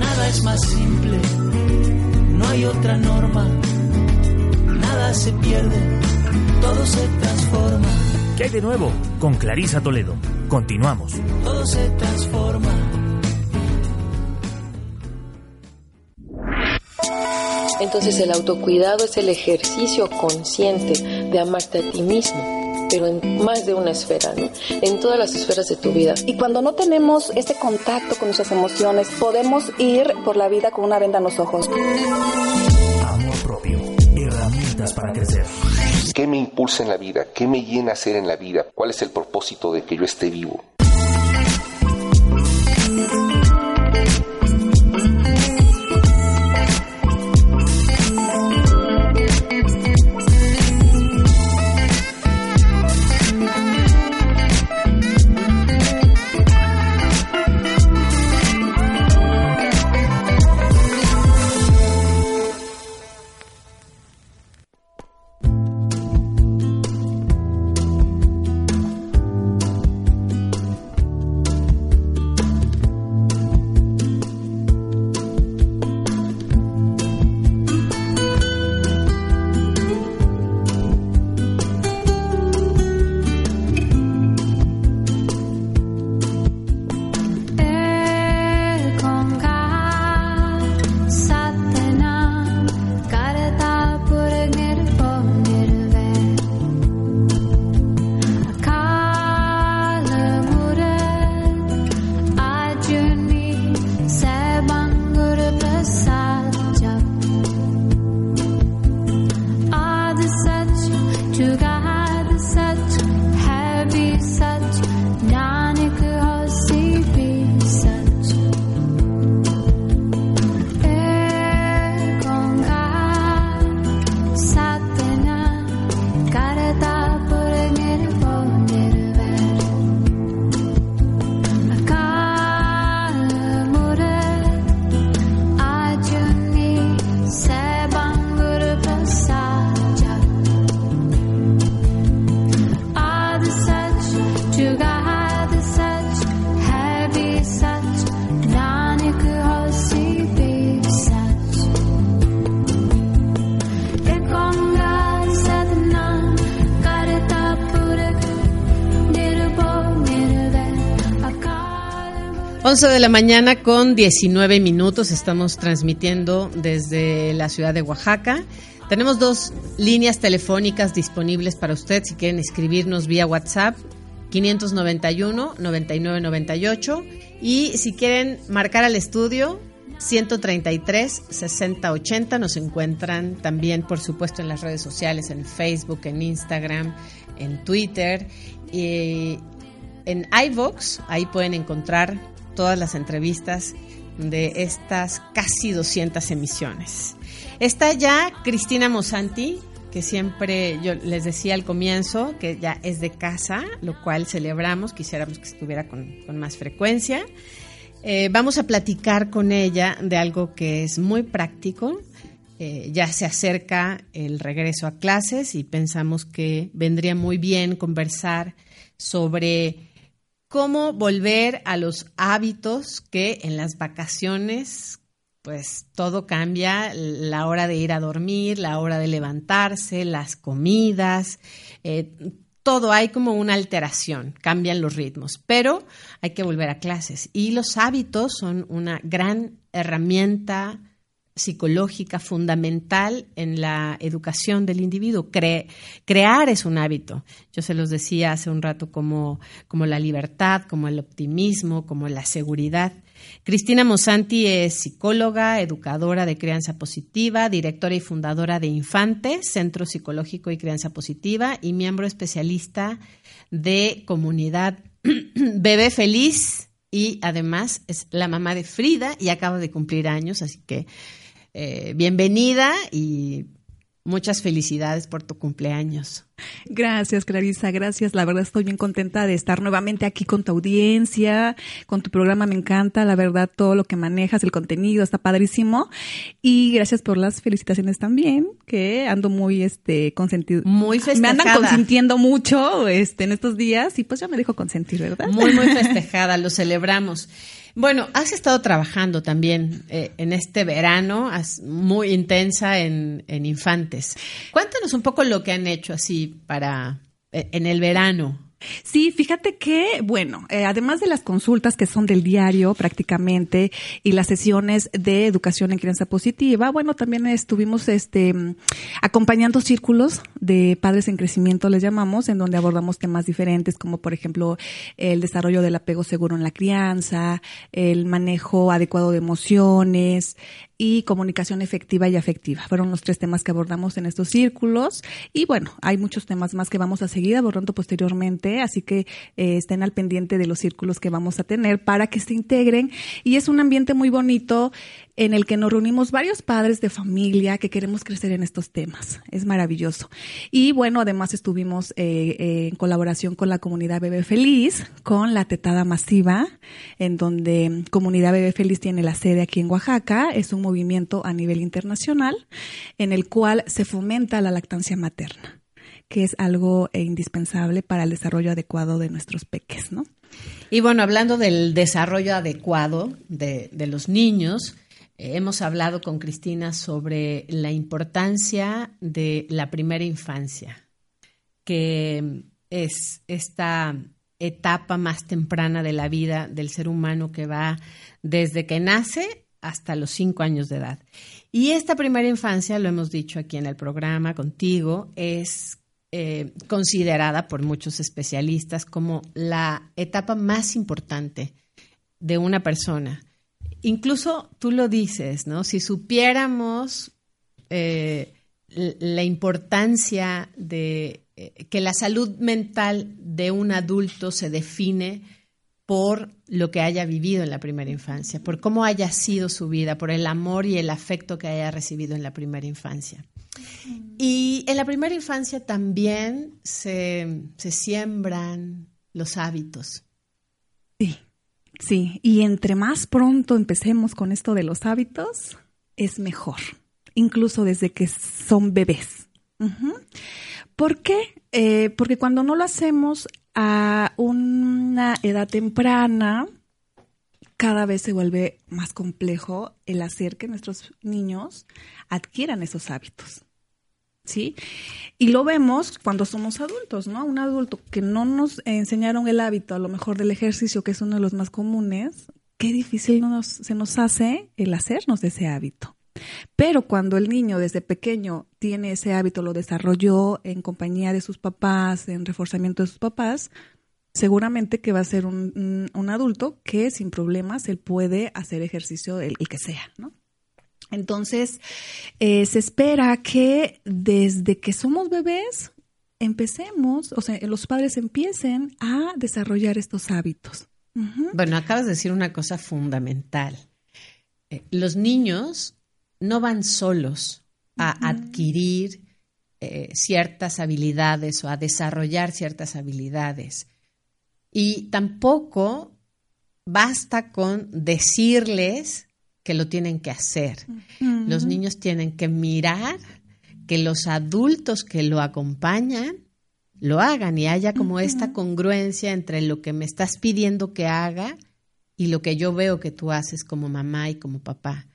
Nada es más simple, no hay otra norma. Nada se pierde, todo se transforma. ¿Qué hay de nuevo? Con Clarisa Toledo. Continuamos. Todo se transforma. Entonces el autocuidado es el ejercicio consciente de amarte a ti mismo pero en más de una esfera, ¿no? En todas las esferas de tu vida. Y cuando no tenemos este contacto con nuestras emociones, podemos ir por la vida con una venda en los ojos. Amor propio. Herramientas para crecer. ¿Qué me impulsa en la vida? ¿Qué me llena a hacer en la vida? ¿Cuál es el propósito de que yo esté vivo? De la mañana con 19 minutos. Estamos transmitiendo desde la ciudad de Oaxaca. Tenemos dos líneas telefónicas disponibles para usted si quieren escribirnos vía WhatsApp 591 9998 y si quieren marcar al estudio 133 6080 nos encuentran también por supuesto en las redes sociales en Facebook, en Instagram, en Twitter y en iVox, ahí pueden encontrar todas las entrevistas de estas casi 200 emisiones. Está ya Cristina Mosanti, que siempre yo les decía al comienzo que ya es de casa, lo cual celebramos, quisiéramos que estuviera con, más frecuencia. Eh, vamos a platicar con ella de algo que es muy práctico. Eh, ya se acerca el regreso a clases y pensamos que vendría muy bien conversar sobre cómo volver a los hábitos que en las vacaciones pues todo cambia, la hora de ir a dormir, la hora de levantarse, las comidas, eh, todo hay como una alteración, cambian los ritmos, pero hay que volver a clases. Y los hábitos son una gran herramienta psicológica fundamental en la educación del individuo. crear es un hábito. Yo se los decía hace un rato como, como la libertad, como el optimismo, como la seguridad. Cristina Mosanti es psicóloga, educadora de crianza positiva, directora y fundadora de Infantes, Centro Psicológico y Crianza Positiva, y miembro especialista de comunidad Bebé Feliz y además es la mamá de Frida y acaba de cumplir años, así que eh, bienvenida y muchas felicidades por tu cumpleaños. Gracias, Clarisa, gracias. La verdad estoy bien contenta de estar nuevamente aquí con tu audiencia, con tu programa, me encanta, la verdad, todo lo que manejas, el contenido, está padrísimo. Y gracias por las felicitaciones también, que ando muy este consentido. Muy festejada. Me andan consintiendo mucho este en estos días y pues ya me dejo consentir, ¿verdad? Muy, muy festejada, lo celebramos. Bueno, has estado trabajando también eh, en este verano muy intensa en, en infantes. Cuéntanos un poco lo que han hecho así para eh, en el verano. Sí, fíjate que, bueno, eh, además de las consultas que son del diario prácticamente y las sesiones de educación en crianza positiva, bueno, también estuvimos este acompañando círculos de padres en crecimiento, les llamamos, en donde abordamos temas diferentes, como por ejemplo el desarrollo del apego seguro en la crianza, el manejo adecuado de emociones, y comunicación efectiva y afectiva. Fueron los tres temas que abordamos en estos círculos y bueno, hay muchos temas más que vamos a seguir abordando posteriormente, así que eh, estén al pendiente de los círculos que vamos a tener para que se integren y es un ambiente muy bonito en el que nos reunimos varios padres de familia que queremos crecer en estos temas. Es maravilloso. Y bueno, además estuvimos eh, eh, en colaboración con la comunidad Bebé Feliz, con la tetada masiva, en donde Comunidad Bebé Feliz tiene la sede aquí en Oaxaca. Es un movimiento a nivel internacional en el cual se fomenta la lactancia materna que es algo eh, indispensable para el desarrollo adecuado de nuestros peques, ¿no? Y bueno, hablando del desarrollo adecuado de, de los niños, hemos hablado con Cristina sobre la importancia de la primera infancia, que es esta etapa más temprana de la vida del ser humano que va desde que nace hasta los cinco años de edad. Y esta primera infancia, lo hemos dicho aquí en el programa contigo, es eh, considerada por muchos especialistas como la etapa más importante de una persona incluso tú lo dices, ¿no? Si supiéramos eh, la importancia de eh, que la salud mental de un adulto se define por lo que haya vivido en la primera infancia, por cómo haya sido su vida, por el amor y el afecto que haya recibido en la primera infancia. Y en la primera infancia también se, se siembran los hábitos. Sí. Sí, y entre más pronto empecemos con esto de los hábitos, es mejor, incluso desde que son bebés. ¿Por qué? Eh, porque cuando no lo hacemos a una edad temprana, cada vez se vuelve más complejo el hacer que nuestros niños adquieran esos hábitos. ¿Sí? Y lo vemos cuando somos adultos, ¿no? Un adulto que no nos enseñaron el hábito, a lo mejor del ejercicio, que es uno de los más comunes, qué difícil se nos hace el hacernos ese hábito. Pero cuando el niño desde pequeño tiene ese hábito, lo desarrolló en compañía de sus papás, en reforzamiento de sus papás, seguramente que va a ser un, adulto que sin problemas él puede hacer ejercicio el que sea, ¿no? Entonces, eh, se espera que desde que somos bebés empecemos, o sea, los padres empiecen a desarrollar estos hábitos. Bueno, acabas de decir una cosa fundamental. Eh, los niños no van solos a adquirir eh, ciertas habilidades o a desarrollar ciertas habilidades. Y tampoco basta con decirles que lo tienen que hacer. Los niños tienen que mirar que los adultos que lo acompañan lo hagan y haya como esta congruencia entre lo que me estás pidiendo que haga y lo que yo veo que tú haces como mamá y como papá.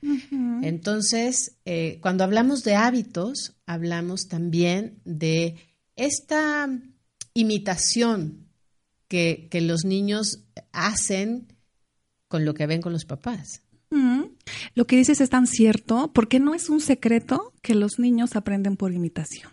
Entonces, eh, cuando hablamos de hábitos, hablamos también de esta imitación que, que los niños hacen con lo que ven con los papás. Lo que dices es tan cierto porque no es un secreto que los niños aprenden por imitación.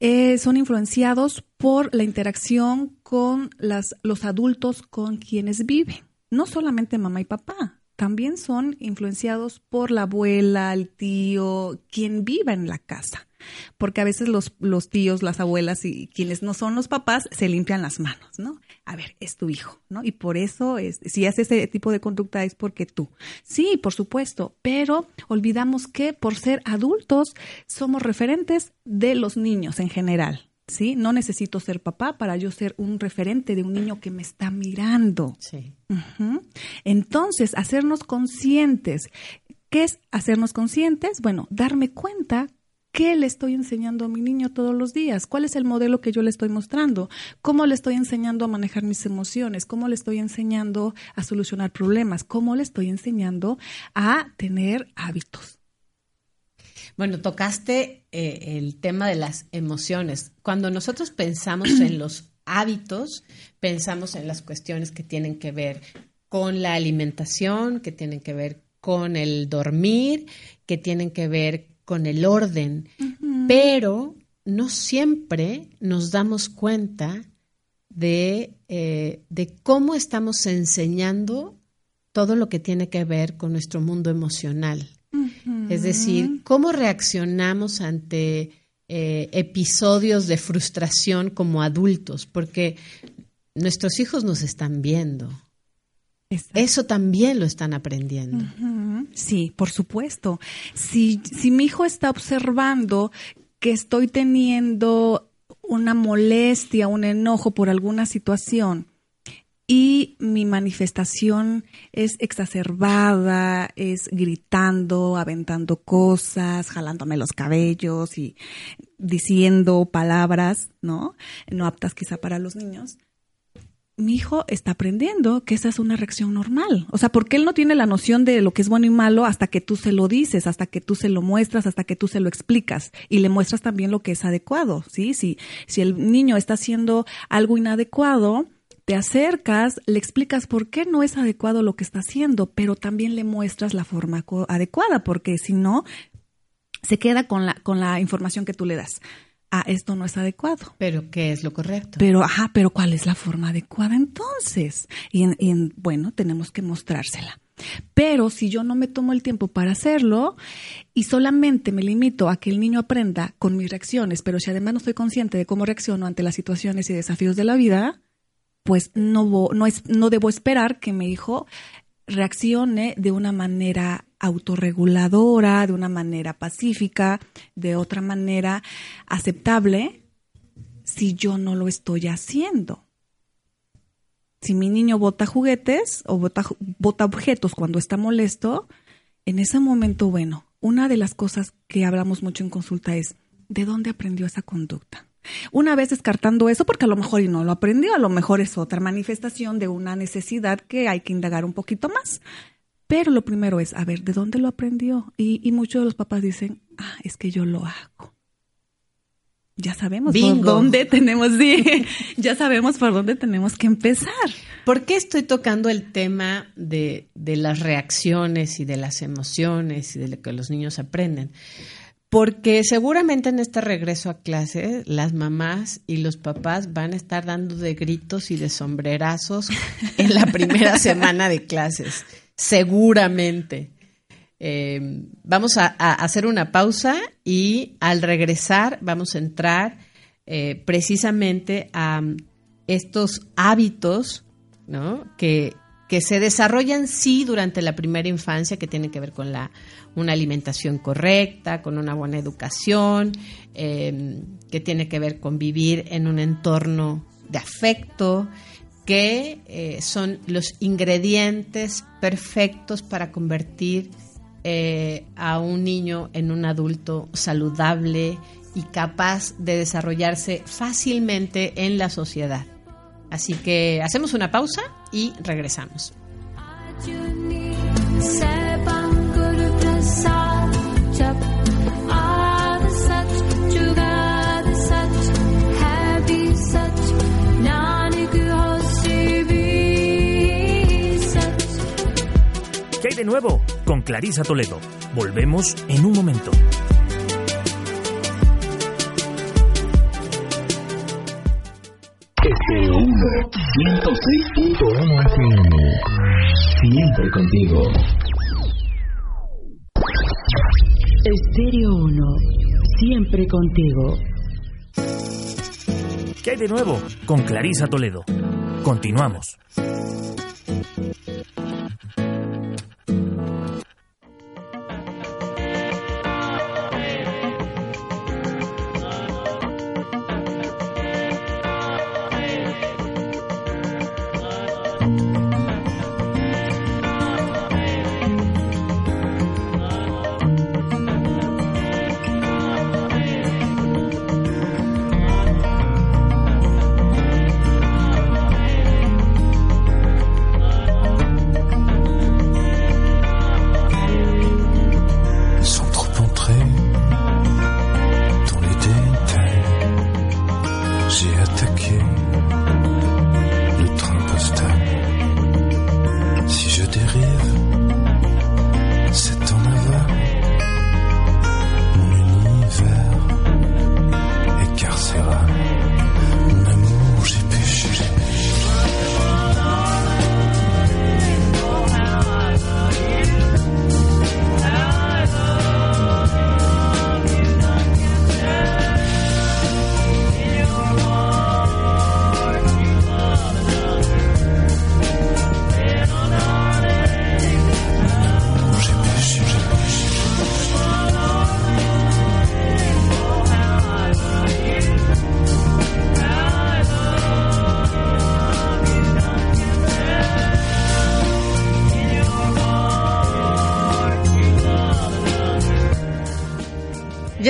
Eh, son influenciados por la interacción con los adultos con quienes viven. No solamente mamá y papá, también son influenciados por la abuela, el tío, quien viva en la casa. Porque a veces los, los tíos, las abuelas y quienes no son los papás se limpian las manos, ¿no? A ver, es tu hijo, ¿no? Y por eso, es, si hace ese tipo de conducta es porque tú. Sí, por supuesto, pero olvidamos que por ser adultos somos referentes de los niños en general, ¿sí? No necesito ser papá para yo ser un referente de un niño que me está mirando. Sí. Entonces, hacernos conscientes. ¿Qué es hacernos conscientes? Bueno, darme cuenta ¿Qué le estoy enseñando a mi niño todos los días? ¿Cuál es el modelo que yo le estoy mostrando? ¿Cómo le estoy enseñando a manejar mis emociones? ¿Cómo le estoy enseñando a solucionar problemas? ¿Cómo le estoy enseñando a tener hábitos? Bueno, tocaste eh, el tema de las emociones. Cuando nosotros pensamos en los hábitos, pensamos en las cuestiones que tienen que ver con la alimentación, que tienen que ver con el dormir, que tienen que ver con el orden, pero no siempre nos damos cuenta de, eh, de cómo estamos enseñando todo lo que tiene que ver con nuestro mundo emocional. Es decir, cómo reaccionamos ante eh, episodios de frustración como adultos, porque nuestros hijos nos están viendo. Eso también lo están aprendiendo. Sí, por supuesto. Si, si mi hijo está observando que estoy teniendo una molestia, un enojo por alguna situación, y mi manifestación es exacerbada, es gritando, aventando cosas, jalándome los cabellos y diciendo palabras, ¿no? No aptas quizá para los niños. Mi hijo está aprendiendo que esa es una reacción normal. O sea, porque él no tiene la noción de lo que es bueno y malo hasta que tú se lo dices, hasta que tú se lo muestras, hasta que tú se lo explicas y le muestras también lo que es adecuado, ¿sí? Si, si el niño está haciendo algo inadecuado, te acercas, le explicas por qué no es adecuado lo que está haciendo, pero también le muestras la forma adecuada, porque si no, se queda con la, con la información que tú le das. Ah, esto no es adecuado. Pero ¿qué es lo correcto? Pero, ajá, pero ¿cuál es la forma adecuada entonces? Y, y bueno, tenemos que mostrársela. Pero si yo no me tomo el tiempo para hacerlo y solamente me limito a que el niño aprenda con mis reacciones, pero si además no estoy consciente de cómo reacciono ante las situaciones y desafíos de la vida, pues no, no, es, no debo esperar que mi hijo reaccione de una manera autorreguladora, de una manera pacífica, de otra manera aceptable, si yo no lo estoy haciendo. Si mi niño bota juguetes o bota, objetos cuando está molesto, en ese momento, bueno, una de las cosas que hablamos mucho en consulta es, ¿de dónde aprendió esa conducta? Una vez descartando eso, porque a lo mejor y no lo aprendió, a lo mejor es otra manifestación de una necesidad que hay que indagar un poquito más. Pero lo primero es, a ver, ¿de dónde lo aprendió? Y, muchos de los papás dicen, ah, es que yo lo hago. Ya sabemos por dónde tenemos, ya sabemos por dónde tenemos que empezar. ¿Por qué estoy tocando el tema de, de las reacciones y de las emociones y de lo que los niños aprenden? Porque seguramente en este regreso a clase las mamás y los papás van a estar dando de gritos y de sombrerazos en la primera semana de clases. Seguramente. Eh, vamos a, hacer una pausa y al regresar vamos a entrar eh, precisamente a estos hábitos ¿no? que, que se desarrollan sí durante la primera infancia, que tienen que ver con la una alimentación correcta, con una buena educación, em, que tiene que ver con vivir en un entorno de afecto, que eh, son los ingredientes perfectos para convertir eh, a un niño en un adulto saludable y capaz de desarrollarse fácilmente en la sociedad. Así que hacemos una pausa y regresamos. De nuevo? Con Clarisa Toledo. Volvemos en un momento. Estéreo 1, 106.1 FM. Siempre contigo. Estéreo 1, siempre contigo. ¿Qué hay de nuevo? Con Clarisa Toledo. Continuamos.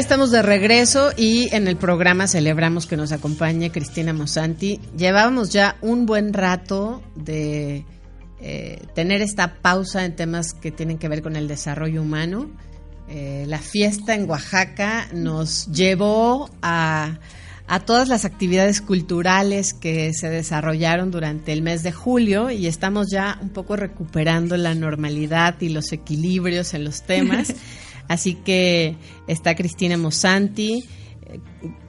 Estamos de regreso y en el programa celebramos que nos acompañe Cristina Mosanti. Llevábamos ya un buen rato de eh, tener esta pausa en temas que tienen que ver con el desarrollo humano. Eh, la fiesta en Oaxaca nos llevó a, a todas las actividades culturales que se desarrollaron durante el mes de julio y estamos ya un poco recuperando la normalidad y los equilibrios en los temas. Así que está Cristina Mosanti. Eh,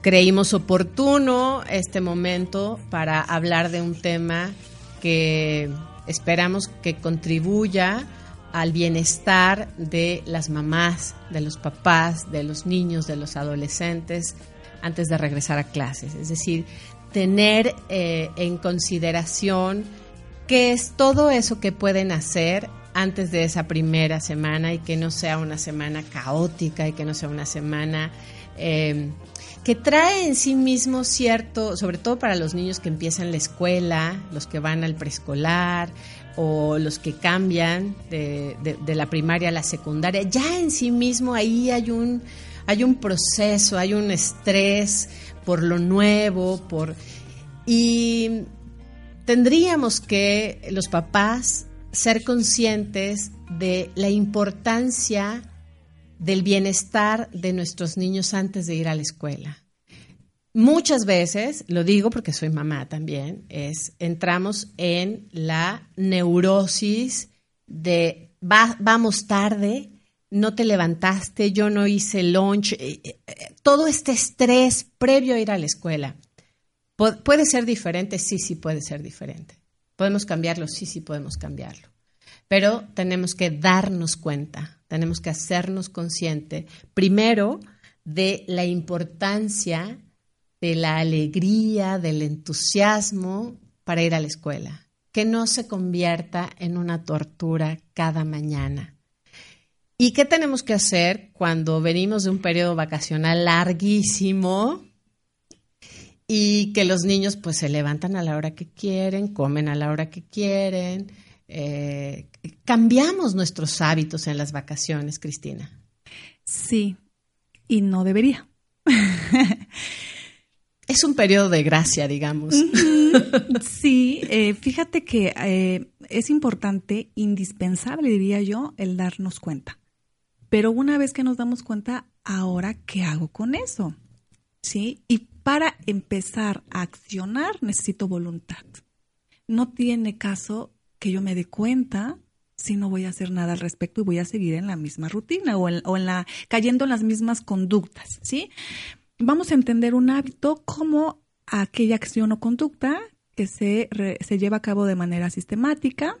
Creímos oportuno este momento para hablar de un tema que esperamos que contribuya al bienestar de las mamás, de los papás, de los niños, de los adolescentes antes de regresar a clases. Es decir, tener eh, en consideración qué es todo eso que pueden hacer antes de esa primera semana y que no sea una semana caótica y que no sea una semana eh, que trae en sí mismo cierto, sobre todo para los niños que empiezan la escuela, los que van al preescolar o los que cambian de, de- la primaria a la secundaria, ya en sí mismo ahí hay un, hay un proceso, hay un estrés por lo nuevo, por y tendríamos que los papás ser conscientes de la importancia del bienestar de nuestros niños antes de ir a la escuela. Muchas veces, lo digo porque soy mamá también, es entramos en la neurosis de "Va- vamos tarde, no te levantaste, yo no hice lunch, eh, eh, eh, todo este estrés previo a ir a la escuela. ¿Pu- ¿Puede ser diferente? Sí, sí puede ser diferente. ¿Podemos cambiarlo? Sí, sí podemos cambiarlo. Pero tenemos que darnos cuenta, tenemos que hacernos consciente, primero, de la importancia de la alegría, del entusiasmo para ir a la escuela. Que no se convierta en una tortura cada mañana. ¿Y qué tenemos que hacer cuando venimos de un periodo vacacional larguísimo? Y que los niños pues se levantan a la hora que quieren, comen a la hora que quieren. eh, cambiamos nuestros hábitos en las vacaciones, Cristina. Sí, y no debería. Es un periodo de gracia, digamos. Sí, eh, fíjate que eh, es importante, indispensable, diría yo, el darnos cuenta. Pero una vez que nos damos cuenta, ahora, ¿qué hago con eso? ¿Sí? Y para empezar a accionar, necesito voluntad. No tiene caso que yo me dé cuenta si no voy a hacer nada al respecto y voy a seguir en la misma rutina o en, la cayendo en las mismas conductas, ¿sí? Vamos a entender un hábito como aquella acción o conducta que se, se lleva a cabo de manera sistemática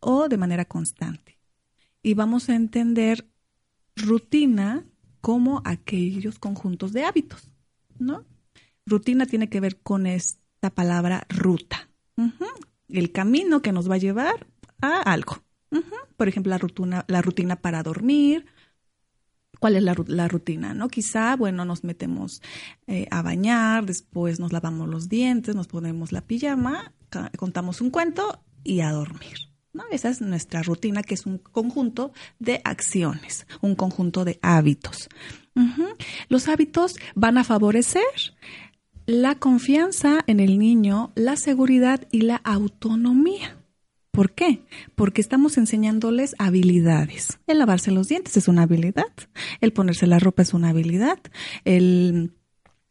o de manera constante. Y vamos a entender rutina como aquellos conjuntos de hábitos, ¿no? Rutina tiene que ver con esta palabra ruta. El camino que nos va a llevar a algo. Por ejemplo, la rutina, la rutina para dormir. ¿Cuál es la, la rutina? ¿No? Quizá, bueno, nos metemos eh, a bañar, después nos lavamos los dientes, nos ponemos la pijama, contamos un cuento y a dormir. ¿no? Esa es nuestra rutina, que es un conjunto de acciones, un conjunto de hábitos. Los hábitos van a favorecer la confianza en el niño, la seguridad y la autonomía. ¿Por qué? Porque estamos enseñándoles habilidades. El lavarse los dientes es una habilidad, el ponerse la ropa es una habilidad, el,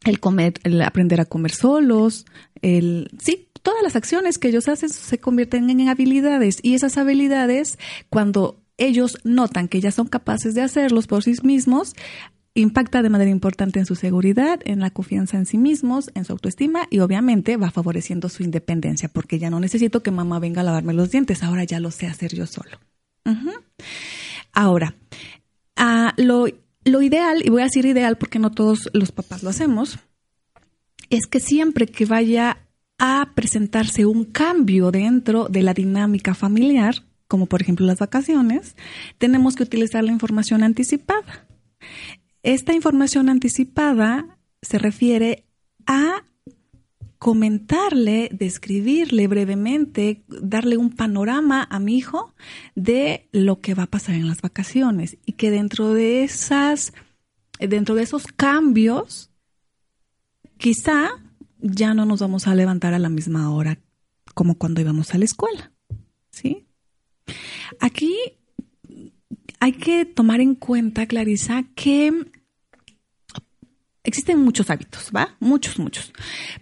el comer, el aprender a comer solos, el sí, todas las acciones que ellos hacen se convierten en habilidades y esas habilidades cuando ellos notan que ya son capaces de hacerlos por sí mismos, impacta de manera importante en su seguridad, en la confianza en sí mismos, en su autoestima y obviamente va favoreciendo su independencia porque ya no necesito que mamá venga a lavarme los dientes, ahora ya lo sé hacer yo solo. Ahora, ah, lo, lo ideal, y voy a decir ideal porque no todos los papás lo hacemos, es que siempre que vaya a presentarse un cambio dentro de la dinámica familiar, como por ejemplo las vacaciones, tenemos que utilizar la información anticipada. Esta información anticipada se refiere a comentarle, describirle brevemente, darle un panorama a mi hijo de lo que va a pasar en las vacaciones y que dentro de esas, dentro de esos cambios, quizá ya no nos vamos a levantar a la misma hora como cuando íbamos a la escuela, ¿sí? Aquí hay que tomar en cuenta, Clarisa, que existen muchos hábitos, ¿va? Muchos, muchos.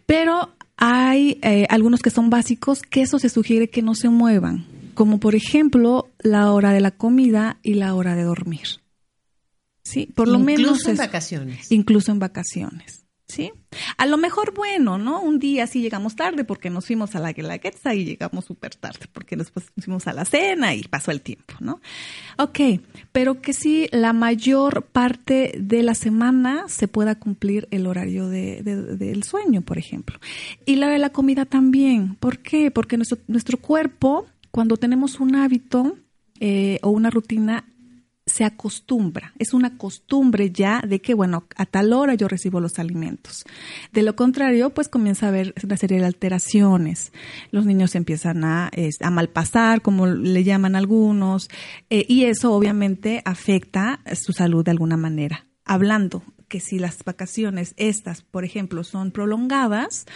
Pero hay eh, algunos que son básicos que eso se sugiere que no se muevan, como por ejemplo la hora de la comida y la hora de dormir. Sí, por lo Incluso menos en es- vacaciones. incluso en vacaciones. A lo mejor, bueno, ¿no? Un día sí llegamos tarde porque nos fuimos a la Guelaguetza y llegamos súper tarde porque después nos fuimos a la cena y pasó el tiempo, ¿no? Ok, pero que sí la mayor parte de la semana se pueda cumplir el horario de, de- del sueño, por ejemplo. Y la de la comida también. ¿Por qué? Porque nuestro, nuestro cuerpo, cuando tenemos un hábito eh, o una rutina, se acostumbra, es una costumbre ya de que, bueno, a tal hora yo recibo los alimentos. De lo contrario, pues comienza a haber una serie de alteraciones. Los niños empiezan a, malpasar, como le llaman algunos, eh, y eso obviamente afecta su salud de alguna manera. Hablando que si las vacaciones estas, por ejemplo, son prolongadas,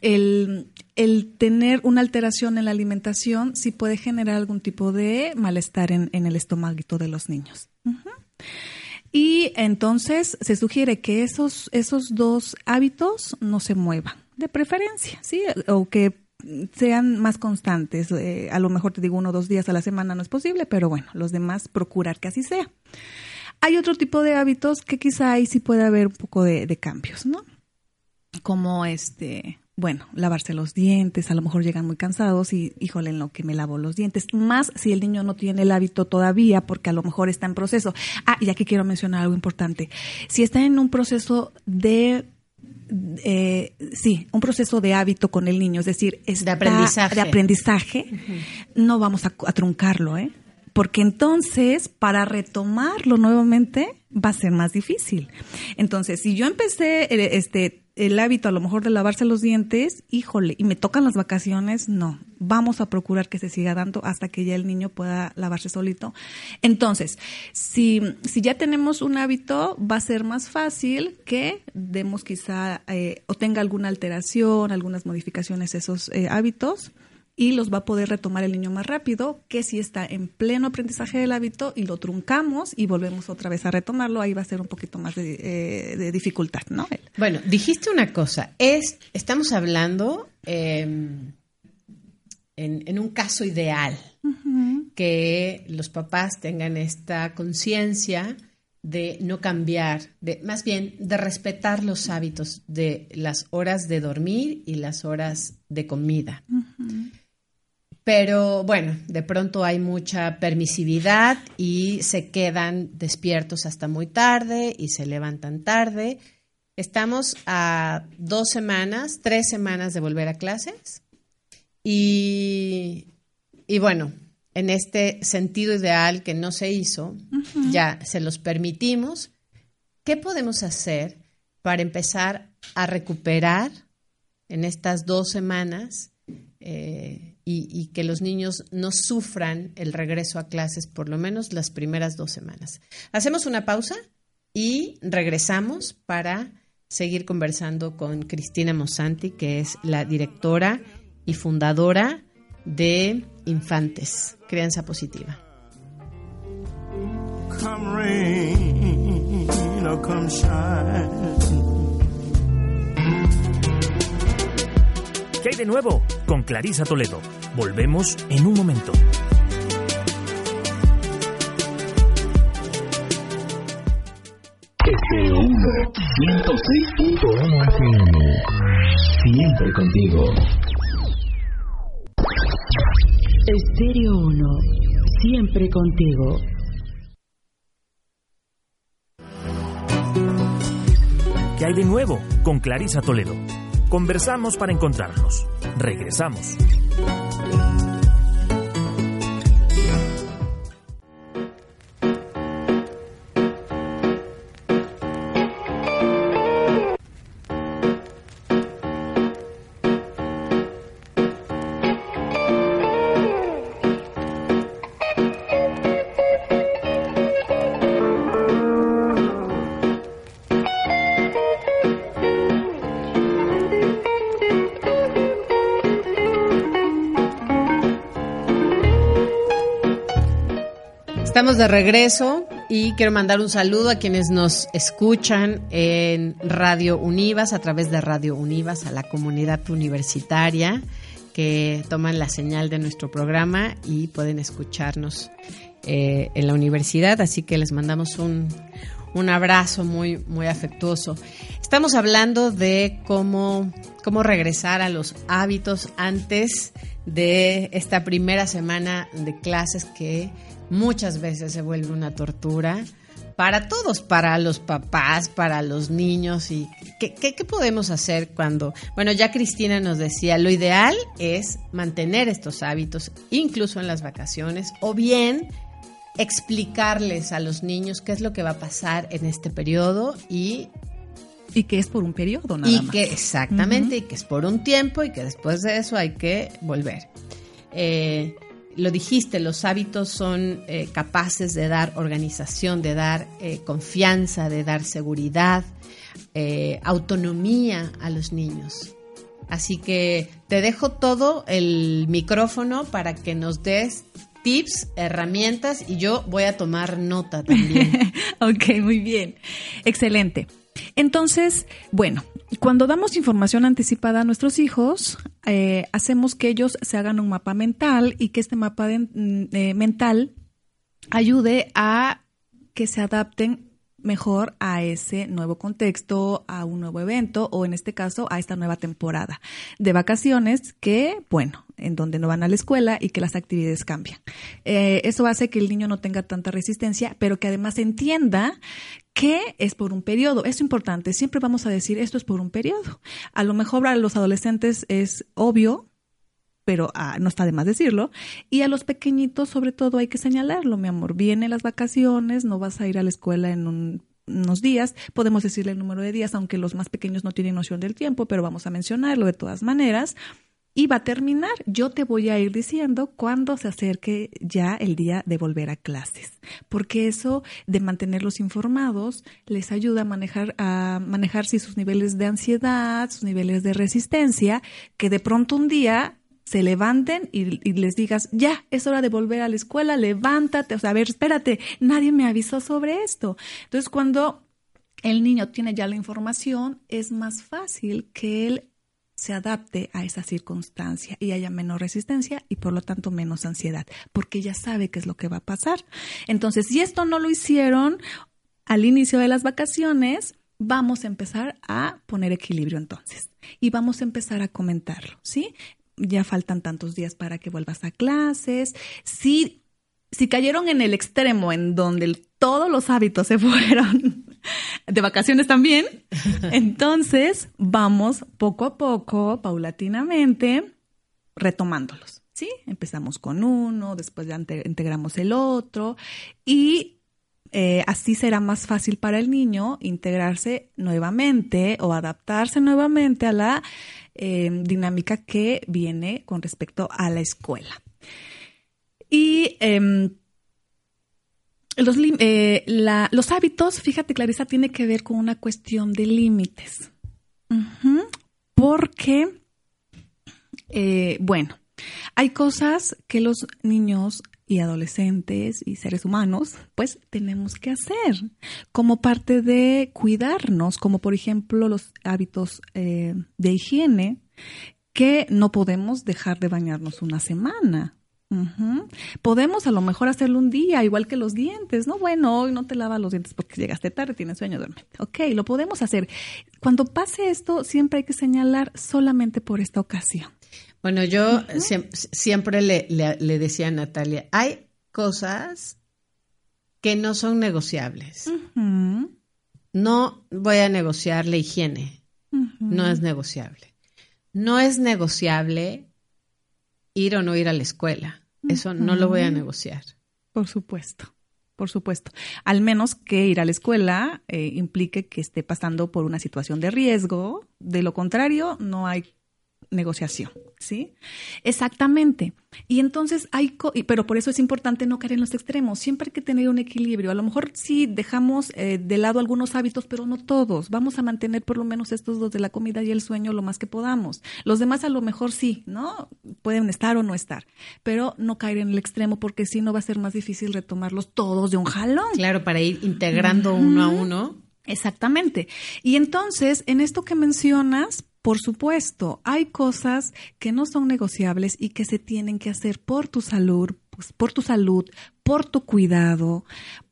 el, el tener una alteración en la alimentación sí puede generar algún tipo de malestar en, en el estomaguito de los niños. Y entonces se sugiere que esos, esos dos hábitos no se muevan, de preferencia, ¿sí? O que sean más constantes. Eh, a lo mejor te digo uno o dos días a la semana no es posible, pero bueno, los demás procurar que así sea. Hay otro tipo de hábitos que quizá ahí sí puede haber un poco de cambios, ¿no? como este, bueno, lavarse los dientes, a lo mejor llegan muy cansados y híjole, en lo que me lavo los dientes, más si el niño no tiene el hábito todavía porque a lo mejor está en proceso. Ah, y aquí quiero mencionar algo importante. Si está en un proceso de eh, sí, un proceso de hábito con el niño, es decir, está- aprendizaje. de aprendizaje, no vamos a, a truncarlo, ¿eh? Porque entonces, para retomarlo nuevamente, va a ser más difícil. Entonces, si yo empecé eh, este el hábito a lo mejor de lavarse los dientes, híjole, y me tocan las vacaciones, no. Vamos a procurar que se siga dando hasta que ya el niño pueda lavarse solito. Entonces, si, si ya tenemos un hábito, va a ser más fácil que demos quizá eh, o tenga alguna alteración, algunas modificaciones esos eh, hábitos y los va a poder retomar el niño más rápido que si está en pleno aprendizaje del hábito y lo truncamos y volvemos otra vez a retomarlo, ahí va a ser un poquito más de, eh, de dificultad, ¿no? Bueno, dijiste una cosa, es, estamos hablando eh, en, en un caso ideal, que los papás tengan esta conciencia de no cambiar, de más bien de respetar los hábitos de las horas de dormir y las horas de comida. Pero bueno, de pronto hay mucha permisividad y se quedan despiertos hasta muy tarde y se levantan tarde. Estamos a dos semanas, tres semanas de volver a clases. Y, y bueno, en este sentido ideal que no se hizo, ya se los permitimos. ¿Qué podemos hacer para empezar a recuperar en estas dos semanas eh, y, que los niños no sufran el regreso a clases por lo menos las primeras dos semanas. Hacemos una pausa y regresamos para seguir conversando con Cristina Mosanti, que es la directora y fundadora de Infantes, Crianza Positiva. ¿Qué hay de nuevo? Con Clarisa Toledo. Volvemos en un momento. Estéreo 1, 106.1 FM. Siempre contigo. Estéreo 1, siempre contigo. ¿Qué hay de nuevo? Con Clarisa Toledo. Conversamos para encontrarnos. Regresamos. De regreso y quiero mandar un saludo a quienes nos escuchan en Radio Univas, a través de Radio Univas, a la comunidad universitaria que toman la señal de nuestro programa y pueden escucharnos eh, en la universidad. Así que les mandamos un, un abrazo muy, muy afectuoso. Estamos hablando de cómo, cómo regresar a los hábitos antes de esta primera semana de clases que muchas veces se vuelve una tortura para todos, para los papás, para los niños. ¿Y qué, qué, podemos hacer cuando, bueno, ya Cristina nos decía, lo ideal es mantener estos hábitos, incluso en las vacaciones, o bien explicarles a los niños qué es lo que va a pasar en este periodo y y que es por un periodo nada y que exactamente y que es por un tiempo y que después de eso hay que volver eh, lo dijiste, los hábitos son eh, capaces de dar organización, de dar eh, confianza, de dar seguridad, eh, autonomía a los niños. Así que te dejo todo el micrófono para que nos des tips, herramientas y yo voy a tomar nota también. ok, muy bien. Excelente. Entonces, bueno, cuando damos información anticipada a nuestros hijos, eh, hacemos que ellos se hagan un mapa mental y que este mapa mm, eh, mental ayude a que se adapten mejor a ese nuevo contexto, a un nuevo evento o en este caso a esta nueva temporada de vacaciones que, bueno, en donde no van a la escuela y que las actividades cambian. Eh, eso hace que el niño no tenga tanta resistencia, pero que además entienda que es por un periodo. Es importante. Siempre vamos a decir esto es por un periodo. A lo mejor a los adolescentes es obvio, pero ah, no está de más decirlo. Y a los pequeñitos, sobre todo, hay que señalarlo, mi amor. Vienen las vacaciones, no vas a ir a la escuela en unos días. Podemos decirle el número de días, aunque los más pequeños no tienen noción del tiempo, pero vamos a mencionarlo de todas maneras y va a terminar. Yo te voy a ir diciendo cuándo se acerque ya el día de volver a clases, porque eso de mantenerlos informados les ayuda a manejar a manejar sus niveles de ansiedad, sus niveles de resistencia, que de pronto un día se levanten y, les digas, ya, es hora de volver a la escuela, levántate, o sea, a ver, espérate, nadie me avisó sobre esto. Entonces, cuando el niño tiene ya la información, es más fácil que él se adapte a esa circunstancia y haya menos resistencia y por lo tanto menos ansiedad, porque ya sabe qué es lo que va a pasar. Entonces, si esto no lo hicieron al inicio de las vacaciones, vamos a empezar a poner equilibrio entonces y vamos a empezar a comentarlo, ¿sí? Ya faltan tantos días para que vuelvas a clases. Si, si cayeron en el extremo en donde el- todos los hábitos se fueron de vacaciones también, entonces vamos poco a poco, paulatinamente, retomándolos. ¿Sí? Empezamos con uno, después ya inte- integramos el otro y eh, así será más fácil para el niño integrarse nuevamente o adaptarse nuevamente a la eh, dinámica que viene con respecto a la escuela. Y em, los, eh, los hábitos, fíjate Clarisa, tiene que ver con una cuestión de límites. Porque, bueno, hay cosas que los niños y adolescentes y seres humanos, pues tenemos que hacer como parte de cuidarnos, como por ejemplo los hábitos eh, de higiene, que no podemos dejar de bañarnos una semana. Podemos a lo mejor hacerlo un día, igual que los dientes, ¿no? Bueno, hoy no te lavas los dientes porque llegaste tarde, tienes sueño, duerme. Ok, lo podemos hacer. Cuando pase esto, siempre hay que señalar solamente por esta ocasión. Bueno, yo siem- siempre le, le- le decía a Natalia, hay cosas que no son negociables. No voy a negociar la higiene, no es negociable. No es negociable ir o no ir a la escuela. Eso no lo voy a negociar. Por supuesto, por supuesto. Al menos que ir a la escuela eh, implique que esté pasando por una situación de riesgo. De lo contrario, no hay negociación, ¿sí? Exactamente. Y entonces hay, co- pero por eso es importante no caer en los extremos. Siempre hay que tener un equilibrio. A lo mejor sí dejamos eh, de lado algunos hábitos, pero no todos. Vamos a mantener por lo menos estos dos de la comida y el sueño lo más que podamos. Los demás a lo mejor sí, ¿no? Pueden estar o no estar, pero no caer en el extremo porque si no va a ser más difícil retomarlos todos de un jalón. Claro, para ir integrando uno a uno. Exactamente. Y entonces, en esto que mencionas, por supuesto, hay cosas que no son negociables y que se tienen que hacer por tu salud, pues, por tu salud, por tu cuidado,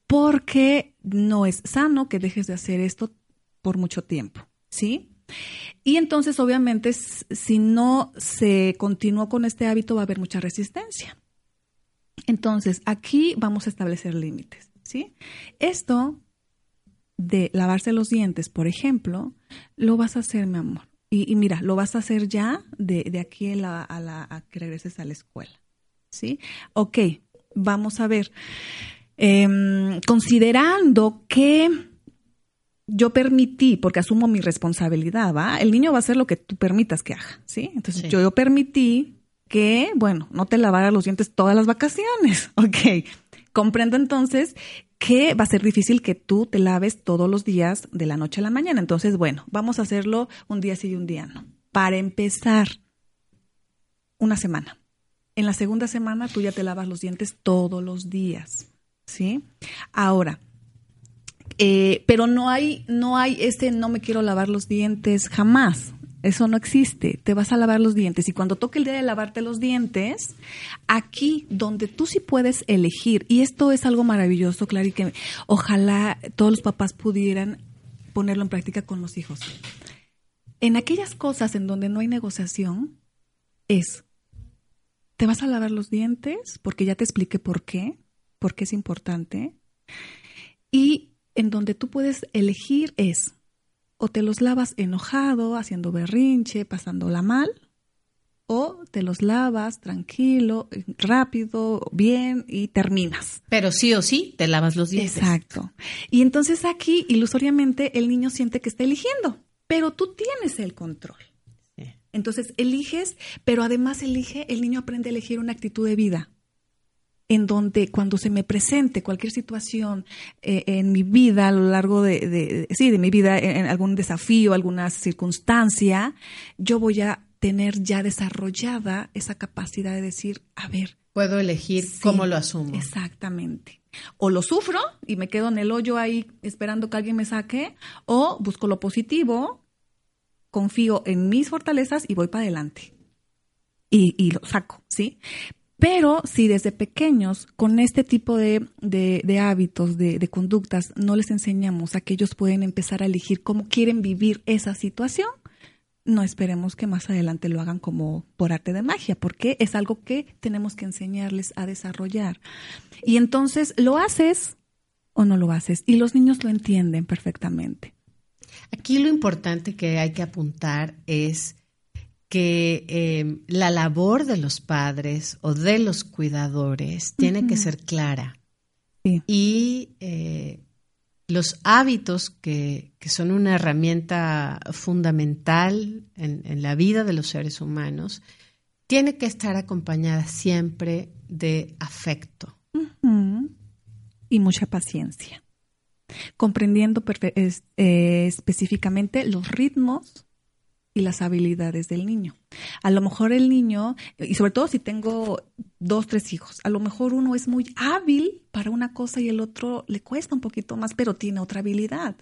porque no es sano que dejes de hacer esto por mucho tiempo, ¿sí? Y entonces, obviamente, si no se continúa con este hábito, va a haber mucha resistencia. Entonces, aquí vamos a establecer límites, ¿sí? Esto de lavarse los dientes, por ejemplo, lo vas a hacer, mi amor. Y, y mira, lo vas a hacer ya de, de aquí a, la, a, la- a que regreses a la escuela. ¿Sí? Ok, vamos a ver. Em, considerando que yo permití, porque asumo mi responsabilidad, ¿va? El niño va a hacer lo que tú permitas que haga, ¿sí? Entonces Sí. yo, yo permití que, bueno, no te lavara los dientes todas las vacaciones, ok. Comprendo entonces que va a ser difícil que tú te laves todos los días de la noche a la mañana. Entonces, bueno, vamos a hacerlo un día sí y un día no. Para empezar, una semana. En la segunda semana tú ya te lavas los dientes todos los días, ¿sí? Ahora, eh, pero no hay, no hay ese no me quiero lavar los dientes jamás. Eso no existe. Te vas a lavar los dientes y cuando toque el día de lavarte los dientes, aquí donde tú sí puedes elegir, y esto es algo maravilloso, claro, y que ojalá todos los papás pudieran ponerlo en práctica con los hijos. En aquellas cosas en donde no hay negociación, es, te vas a lavar los dientes, porque ya te expliqué por qué, por qué es importante, y en donde tú puedes elegir es, o te los lavas enojado, haciendo berrinche, pasándola mal, o te los lavas tranquilo, rápido, bien y terminas. Pero sí o sí te lavas los dientes. Exacto. Y entonces aquí, ilusoriamente, el niño siente que está eligiendo, pero tú tienes el control. Sí. Entonces eliges, pero además elige, el niño aprende a elegir una actitud de vida en donde cuando se me presente cualquier situación eh, en mi vida a lo largo de, de- de- sí de mi vida en, en algún desafío alguna circunstancia yo voy a tener ya desarrollada esa capacidad de decir a ver Puedo elegir Sí, cómo lo asumo. Exactamente. O lo sufro y me quedo en el hoyo ahí esperando que alguien me saque, o busco lo positivo, confío en mis fortalezas y voy para adelante. Y, y lo saco, ¿sí? Pero si desde pequeños, con este tipo de, de- hábitos, de, de conductas, no les enseñamos a que ellos pueden empezar a elegir cómo quieren vivir esa situación, no esperemos que más adelante lo hagan como por arte de magia, porque es algo que tenemos que enseñarles a desarrollar. Y entonces lo haces o no lo haces, y los niños lo entienden perfectamente. Aquí lo importante que hay que apuntar es que eh, la labor de los padres o de los cuidadores tiene que ser clara. Y eh, los hábitos que, son una herramienta fundamental en, la vida de los seres humanos, tiene que estar acompañada siempre de afecto. Y mucha paciencia. Comprendiendo eh, específicamente los ritmos y las habilidades del niño. A lo mejor el niño, y sobre todo si tengo dos, tres hijos, a lo mejor uno es muy hábil para una cosa y el otro le cuesta un poquito más, pero tiene otra habilidad.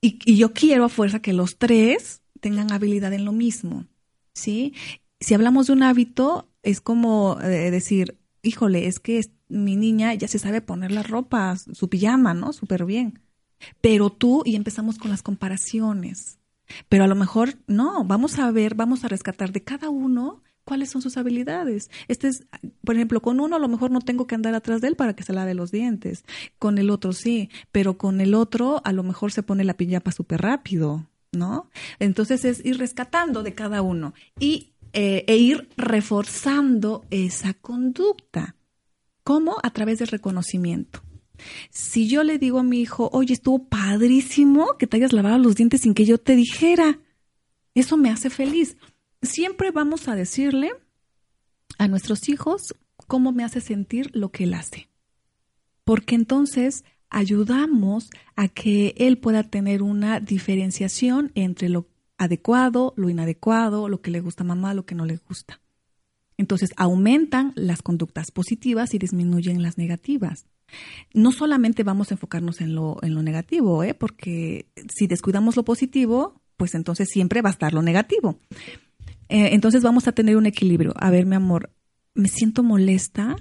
Y, yo quiero a fuerza que los tres tengan habilidad en lo mismo, ¿sí? Si hablamos de un hábito, es como eh, decir, híjole, es que mi niña ya se sabe poner la ropa, su pijama, ¿no? Súper bien. Pero tú, y empezamos con las comparaciones pero a lo mejor no, vamos a ver, vamos a rescatar de cada uno cuáles son sus habilidades. Este es, por ejemplo, con uno a lo mejor no tengo que andar atrás de él para que se lave los dientes. Con el otro sí, pero con el otro a lo mejor se pone la pijapa súper rápido, ¿no? Entonces es ir rescatando de cada uno y, eh, e ir reforzando esa conducta. ¿Cómo? A través del reconocimiento. Si yo le digo a mi hijo, oye, estuvo padrísimo que te hayas lavado los dientes sin que yo te dijera, eso me hace feliz. Siempre vamos a decirle a nuestros hijos cómo me hace sentir lo que él hace. Porque entonces ayudamos a que él pueda tener una diferenciación entre lo adecuado, lo inadecuado, lo que le gusta a mamá, lo que no le gusta. Entonces aumentan las conductas positivas y disminuyen las negativas no solamente vamos a enfocarnos en lo, en lo negativo, ¿eh? porque si descuidamos lo positivo, pues entonces siempre va a estar lo negativo. Eh, entonces vamos a tener un equilibrio. A ver, mi amor, me siento molesta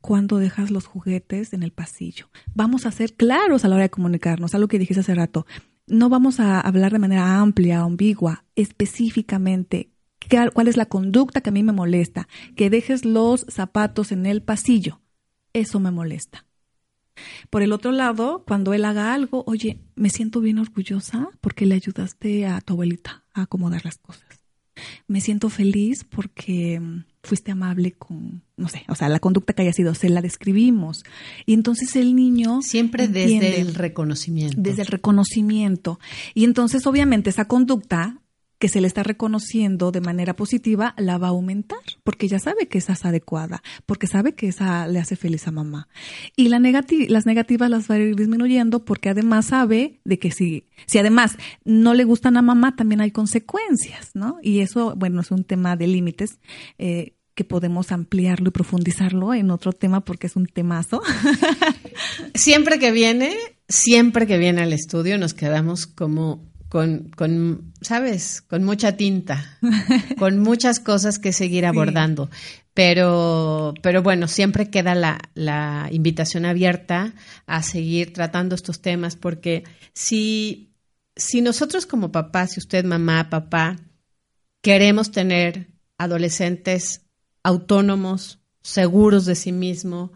cuando dejas los juguetes en el pasillo. Vamos a ser claros a la hora de comunicarnos, algo que dijiste hace rato. No vamos a hablar de manera amplia, ambigua, específicamente. ¿Cuál es la conducta que a mí me molesta? Que dejes los zapatos en el pasillo. Eso me molesta. Por el otro lado, cuando él haga algo, oye, me siento bien orgullosa porque le ayudaste a tu abuelita a acomodar las cosas. Me siento feliz porque mm, fuiste amable con, no sé, o sea, la conducta que haya sido, se la describimos. Y entonces el niño... Siempre desde el reconocimiento. Desde el reconocimiento. Y entonces, obviamente, esa conducta que se le está reconociendo de manera positiva, la va a aumentar, porque ya sabe que esa es adecuada, porque sabe que esa le hace feliz a mamá. Y la las negativas las va a ir disminuyendo porque además sabe de que si, si además no le gustan a mamá, también hay consecuencias, ¿no? Y eso, bueno, es un tema de límites. Eh, que podemos ampliarlo y profundizarlo en otro tema porque es un temazo. siempre que viene, siempre que viene al estudio nos quedamos como con, con, ¿sabes? Con mucha tinta, con muchas cosas que seguir abordando. Pero, pero bueno, siempre queda la, la invitación abierta a seguir tratando estos temas, porque si, si nosotros como papás, si usted mamá, papá, queremos tener adolescentes autónomos, seguros de sí mismo,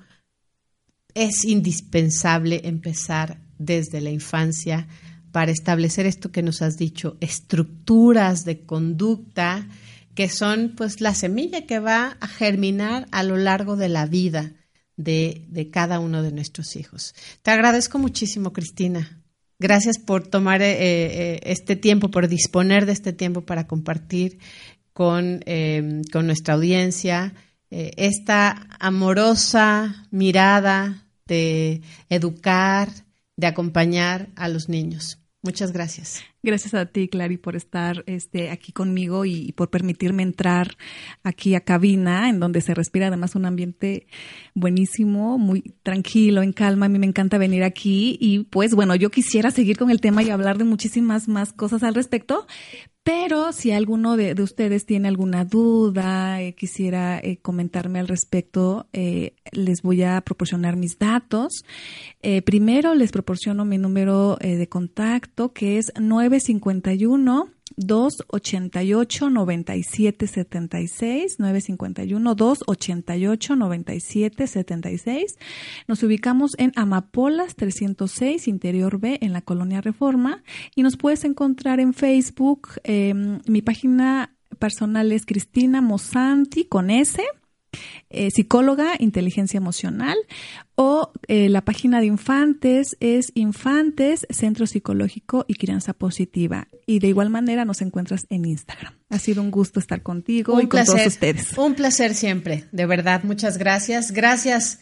es indispensable empezar desde la infancia para establecer esto que nos has dicho, estructuras de conducta que son pues la semilla que va a germinar a lo largo de la vida de, de cada uno de nuestros hijos. Te agradezco muchísimo, Cristina. Gracias por tomar eh, eh, este tiempo, por disponer de este tiempo para compartir con, eh, con nuestra audiencia esta amorosa mirada de educar, de acompañar a los niños. Muchas gracias. Gracias a ti, Clary, por estar este, aquí conmigo y, por permitirme entrar aquí a cabina, en donde se respira además un ambiente buenísimo, muy tranquilo, en calma. A mí me encanta venir aquí y pues bueno, yo quisiera seguir con el tema y hablar de muchísimas más cosas al respecto, pero si alguno de, ustedes tiene alguna duda, eh, quisiera eh, comentarme al respecto, eh, les voy a proporcionar mis datos. primero les proporciono mi número de contacto que es 951 288-9776, 951-288-9776. Nos ubicamos en Amapolas 306, Interior B, en la Colonia Reforma. Y nos puedes encontrar en Facebook. Eh, mi página personal es Cristina Mosanti con S eh, psicóloga, inteligencia emocional, o eh, la página de infantes es Infantes, Centro Psicológico y Crianza Positiva. Y de igual manera nos encuentras en Instagram. Ha sido un gusto estar contigo y con todos ustedes. Un placer siempre, de verdad. Muchas gracias. Gracias.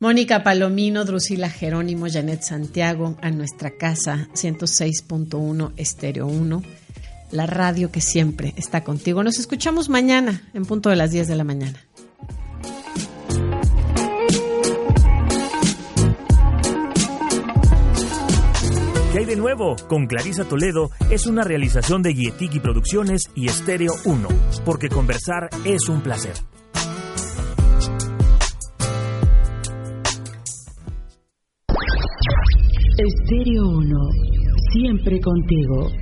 Mónica Palomino, Drusila Jerónimo, Janet Santiago, a nuestra casa 106.1 Estéreo 1, la radio que siempre está contigo. Nos escuchamos mañana en punto de las 10 de la mañana. ¿Qué hay de nuevo? Con Clarisa Toledo es una realización de Guietiki Producciones y Estéreo 1, porque conversar es un placer. Estéreo 1, siempre contigo.